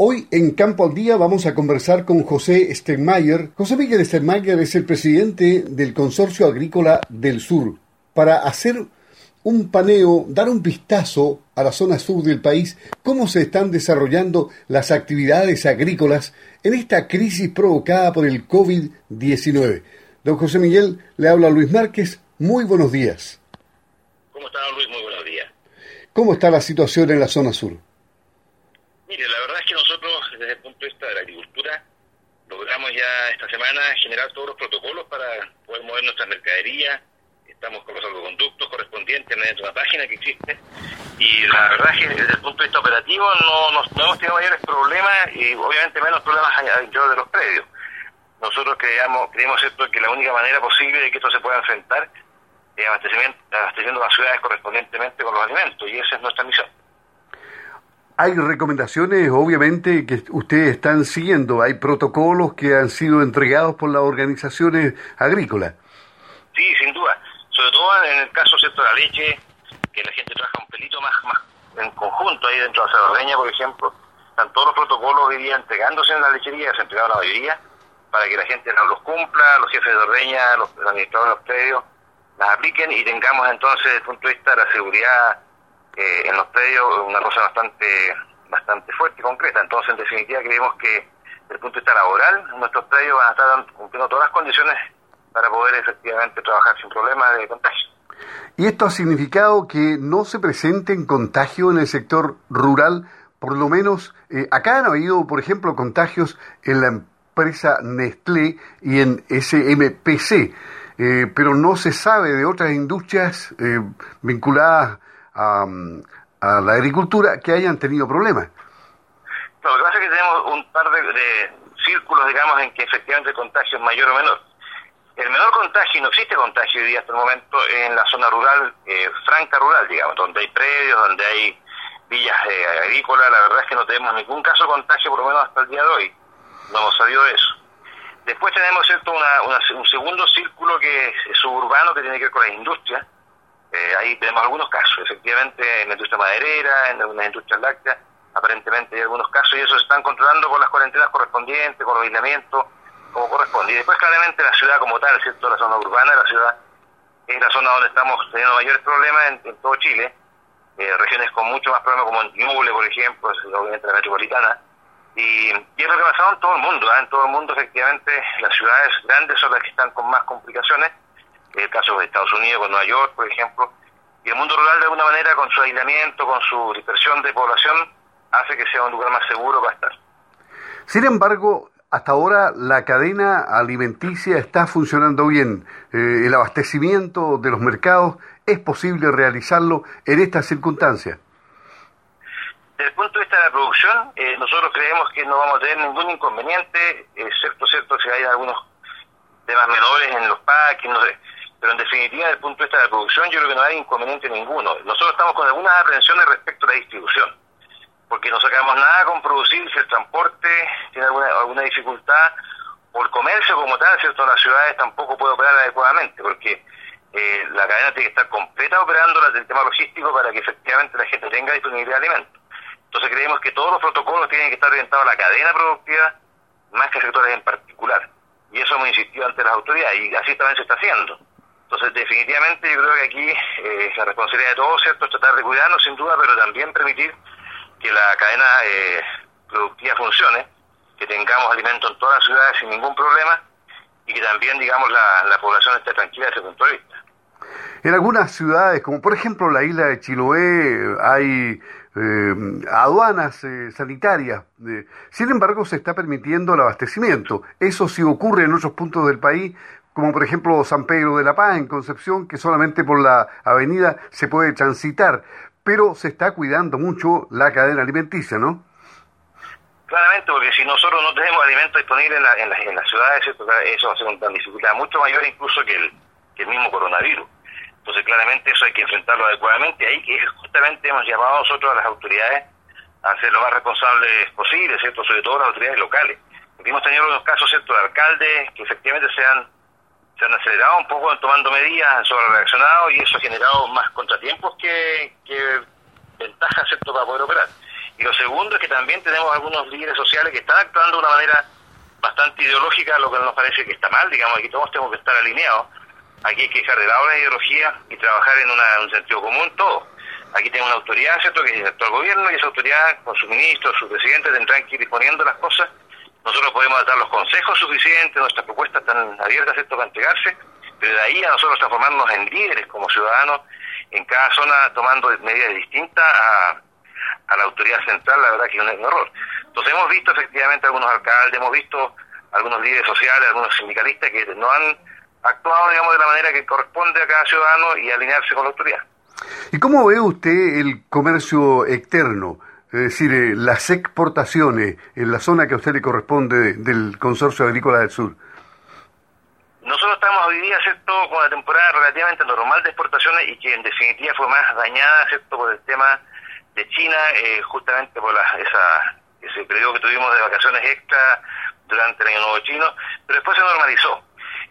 Hoy en Campo al Día vamos a conversar con José Steinmeier. José Miguel Steinmeier es el presidente del Consorcio Agrícola del Sur. Para hacer un paneo, dar un vistazo a la zona sur del país, cómo se están desarrollando las actividades agrícolas en esta crisis provocada por el COVID-19. Don José Miguel, le habla Luis Márquez. Muy buenos días. ¿Cómo está, Luis? Muy buenos días. ¿Cómo está la situación en la zona sur? Mire, la verdad es que nosotros, desde el punto de vista de la agricultura, logramos ya esta semana generar todos los protocolos para poder mover nuestras mercaderías. Estamos con los salvoconductos correspondientes mediante una página que existe. Y la verdad es que desde el punto de vista operativo no, no, hemos tenido mayores problemas y obviamente menos problemas dentro de los predios. Nosotros creemos, creemos esto que la única manera posible de que esto se pueda enfrentar es abasteciendo las ciudades correspondientemente con los alimentos y esa es nuestra misión. Hay recomendaciones, obviamente, que ustedes están siguiendo. Hay protocolos que han sido entregados por las organizaciones agrícolas. Sí, sin duda. Sobre todo en el caso ¿cierto? de la leche, que la gente trabaja un pelito más, más en conjunto ahí dentro de la Cerreña, por ejemplo. Están todos los protocolos hoy día entregándose en la lechería, se han entregado la mayoría, para que la gente los cumpla, los jefes de ordeña, los, administradores de los predios, las apliquen y tengamos entonces, desde el punto de vista de la seguridad en los predios una cosa bastante bastante fuerte y concreta. Entonces, en definitiva, creemos que desde el punto de vista laboral, nuestros predios van a estar cumpliendo todas las condiciones para poder efectivamente trabajar sin problemas de contagio. ¿Y esto ha significado que no se presenten contagios en el sector rural? Por lo menos, eh, acá han habido, por ejemplo, contagios en la empresa Nestlé y en SMPC, eh, pero no se sabe de otras industrias eh, vinculadas a, la agricultura que hayan tenido problemas. lo que pasa es que tenemos un par de, círculos, digamos, en que efectivamente el contagio es mayor o menor. El menor contagio, y no existe contagio hoy día hasta el momento, en la zona rural, eh, franca rural, digamos, donde hay predios, donde hay villas eh, agrícolas, la verdad es que no tenemos ningún caso de contagio, por lo menos hasta el día de hoy. No hemos sabido de eso. Después tenemos cierto un segundo círculo que es suburbano, que tiene que ver con las industrias, eh, ahí tenemos algunos casos, efectivamente, en la industria maderera, en algunas industrias lácteas, aparentemente hay algunos casos y eso se están controlando con las cuarentenas correspondientes, con los aislamientos, como corresponde. Y después, claramente, la ciudad como tal, ¿cierto? La zona urbana de la ciudad es la zona donde estamos teniendo mayores problemas en, todo Chile. Eh, regiones con mucho más problemas como en Ñuble, por ejemplo, obviamente la metropolitana. Y, y, es lo que ha pasado en todo el mundo. ¿ah? En todo el mundo, efectivamente, las ciudades grandes son las que están con más complicaciones el caso de Estados Unidos con Nueva York, por ejemplo, y el mundo rural de alguna manera con su aislamiento, con su dispersión de población, hace que sea un lugar más seguro para estar. Sin embargo, hasta ahora la cadena alimenticia está funcionando bien. Eh, el abastecimiento de los mercados es posible realizarlo en estas circunstancias. Desde el punto de vista de la producción, eh, nosotros creemos que no vamos a tener ningún inconveniente, excepto cierto si hay algunos temas menores en los packs, no sé pero en definitiva, desde el punto de vista de la producción, yo creo que no hay inconveniente ninguno. Nosotros estamos con algunas aprensiones respecto a la distribución, porque no sacamos nada con producir si el transporte tiene alguna, alguna dificultad, o el comercio como tal, ¿cierto? Las ciudades tampoco puede operar adecuadamente, porque eh, la cadena tiene que estar completa operando el tema logístico para que efectivamente la gente tenga disponibilidad de alimentos. Entonces creemos que todos los protocolos tienen que estar orientados a la cadena productiva, más que a sectores en particular. Y eso hemos insistido ante las autoridades, y así también se está haciendo. Entonces, definitivamente yo creo que aquí eh, la responsabilidad de todos, es tratar de cuidarnos sin duda, pero también permitir que la cadena eh, productiva funcione, que tengamos alimentos en todas las ciudades sin ningún problema y que también, digamos, la, población esté tranquila desde ese punto de vista. En algunas ciudades, como por ejemplo la isla de Chiloé, hay eh, aduanas sanitarias. sin embargo, se está permitiendo el abastecimiento. Eso sí ocurre en otros puntos del país, como por ejemplo San Pedro de la Paz en Concepción, que solamente por la avenida se puede transitar, pero se está cuidando mucho la cadena alimenticia, ¿no? Claramente, porque si nosotros no tenemos alimentos disponibles en, las ciudades, eso va a ser una dificultad mucho mayor incluso que el, que el mismo coronavirus. Entonces, claramente eso hay que enfrentarlo adecuadamente. Ahí que justamente hemos llamado nosotros a las autoridades a ser lo más responsables posible, ¿cierto? Sobre todo las autoridades locales. Hemos tenido unos casos, ¿cierto?, de alcaldes que efectivamente se han se han acelerado un poco tomando medidas sobre reaccionado y eso ha generado más contratiempos que, que ventajas ¿cierto? para poder operar. Y lo segundo es que también tenemos algunos líderes sociales que están actuando de una manera bastante ideológica, lo que nos parece que está mal, digamos, aquí todos tenemos que estar alineados. Aquí hay que dejar de lado la ideología y trabajar en, un sentido común todo. Aquí tenemos una autoridad, ¿cierto?, que es el actual gobierno y esa autoridad, con su ministro, su presidente, tendrán que ir disponiendo las cosas. Nosotros podemos dar los consejos suficientes, nuestras propuestas están abiertas, ¿cierto?, para entregarse, pero de ahí a nosotros transformarnos en líderes como ciudadanos en cada zona tomando medidas distintas a la autoridad central, la verdad que es un error. Entonces hemos visto efectivamente algunos alcaldes, hemos visto algunos líderes sociales, algunos sindicalistas que no han actuado, digamos, de la manera que corresponde a cada ciudadano y alinearse con la autoridad. ¿Y cómo ve usted el comercio externo? Es decir, eh, las exportaciones en la zona que a usted le corresponde del Consorcio Agrícola del Sur. Nosotros estamos hoy día, ¿cierto?, con una temporada relativamente normal de exportaciones y que en definitiva fue más dañada, ¿cierto?, por el tema de China, eh, justamente por la, esa, ese periodo que tuvimos de vacaciones extra durante el año nuevo chino, pero después se normalizó.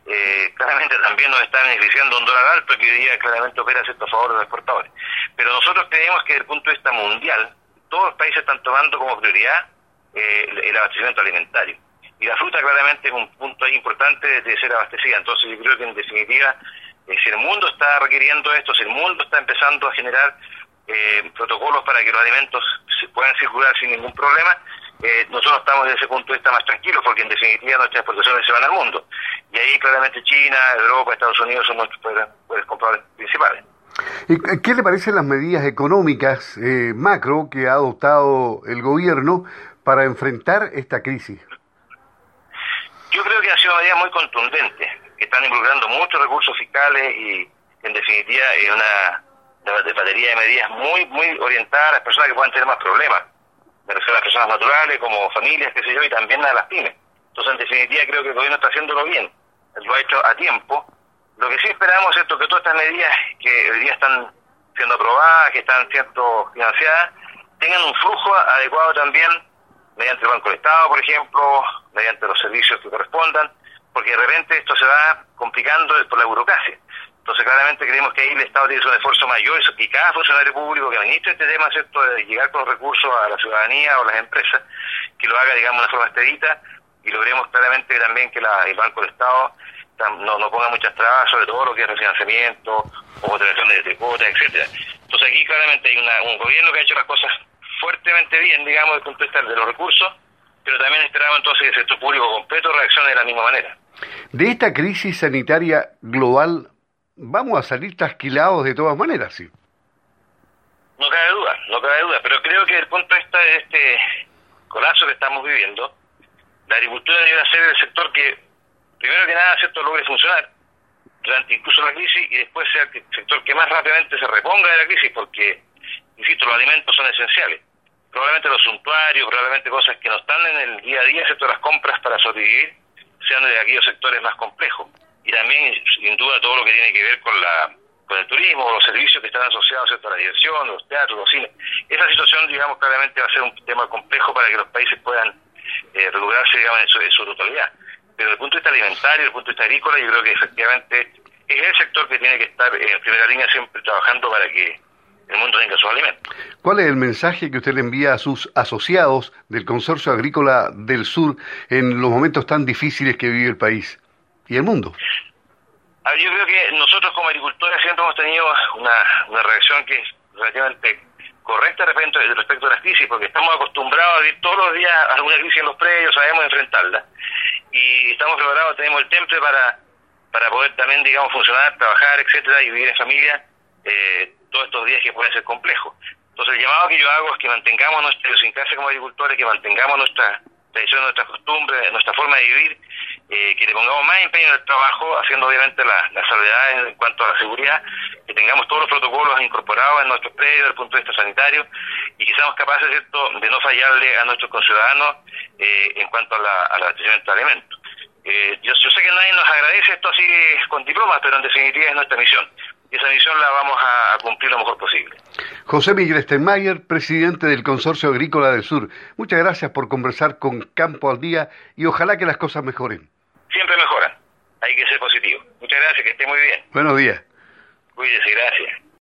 Eh, claramente también nos está beneficiando un dólar alto que hoy día claramente opera a favor de los exportadores. Pero nosotros creemos que desde el punto de vista mundial, todos los países están tomando como prioridad eh, el, abastecimiento alimentario. Y la fruta claramente es un punto ahí importante de ser abastecida. Entonces yo creo que en definitiva, si el mundo está requiriendo esto, si el mundo está empezando a generar eh, protocolos para que los alimentos se puedan circular sin ningún problema, eh, nosotros estamos desde ese punto de vista más tranquilos porque en definitiva nuestras exportaciones se van al mundo. Y ahí claramente China, Europa, Estados Unidos son nuestros compradores principales. ¿Y qué le parecen las medidas económicas eh, macro que ha adoptado el gobierno para enfrentar esta crisis? Yo creo que han sido medidas muy contundentes, que están involucrando muchos recursos fiscales y en definitiva es una de, batería de medidas muy, muy orientadas a las personas que puedan tener más problemas. Me refiero a las personas naturales, como familias, qué sé yo, y también a las pymes. Entonces, en definitiva, creo que el gobierno está haciéndolo bien. Lo ha hecho a tiempo. Lo que sí esperamos es que todas estas medidas que hoy día están siendo aprobadas, que están siendo financiadas, tengan un flujo adecuado también mediante el Banco de Estado, por ejemplo, mediante los servicios que correspondan, porque de repente esto se va complicando por la burocracia. Entonces, claramente creemos que ahí el Estado tiene un esfuerzo mayor y cada funcionario público que administre este tema, ¿cierto?, de llegar con los recursos a la ciudadanía o las empresas, que lo haga, digamos, de una forma expedita y logremos claramente también que el Banco del Estado no, no ponga muchas trabas sobre todo lo que es refinanciamiento o operaciones de cuotas, etcétera. Entonces, aquí claramente hay un gobierno que ha hecho las cosas fuertemente bien, digamos, desde el punto de vista de los recursos, pero también esperamos entonces que el sector público completo reaccione de la misma manera. De esta crisis sanitaria global vamos a salir trasquilados de todas maneras, sí. No cabe duda, no cabe duda, pero creo que el punto está de este colapso que estamos viviendo, la agricultura debe ser el sector que, primero que nada, ¿cierto? logre funcionar durante incluso la crisis y después sea el sector que más rápidamente se reponga de la crisis, porque, insisto, los alimentos son esenciales. Probablemente los suntuarios, probablemente cosas que no están en el día a día, ¿cierto? las compras para sobrevivir, sean de aquellos sectores más complejos y también, sin duda, todo lo que tiene que ver con la con el turismo, los servicios que están asociados a la diversión, los teatros, los cines. Esa situación, digamos, claramente va a ser un tema complejo para que los países puedan eh, digamos, en su, totalidad. Pero desde el punto de vista alimentario, desde el punto de vista agrícola, yo creo que efectivamente es el sector que tiene que estar en primera línea siempre trabajando para que el mundo tenga sus alimentos. ¿Cuál es el mensaje que usted le envía a sus asociados del Consorcio Agrícola del Sur en los momentos tan difíciles que vive el país? y el mundo. yo creo que nosotros como agricultores siempre hemos tenido una, una reacción que es relativamente correcta respecto, respecto a las crisis, porque estamos acostumbrados a vivir todos los días alguna crisis en los predios, sabemos enfrentarla. Y estamos preparados, tenemos el temple para, para poder también, digamos, funcionar, trabajar, etcétera, y vivir en familia eh, todos estos días que pueden ser complejos. Entonces, el llamado que yo hago es que mantengamos nuestra idiosincrasia como agricultores, que mantengamos nuestra tradición, nuestra costumbre, nuestra forma de vivir eh, que le pongamos más empeño en el trabajo, haciendo obviamente las la salvedades en cuanto a la seguridad, que tengamos todos los protocolos incorporados en nuestros predios desde el punto de vista sanitario y que seamos capaces ¿cierto? de no fallarle a nuestros conciudadanos eh, en cuanto a la, al abastecimiento de alimentos. Eh, yo, yo sé que nadie nos agradece esto así con diplomas, pero en definitiva es nuestra misión y esa misión la vamos a, cumplir lo mejor posible. José Miguel Steinmeier, presidente del Consorcio Agrícola del Sur, muchas gracias por conversar con Campo al Día y ojalá que las cosas mejoren siempre mejoran. Hay que ser positivo. Muchas gracias, que esté muy bien. Buenos días. Cuídese, gracias.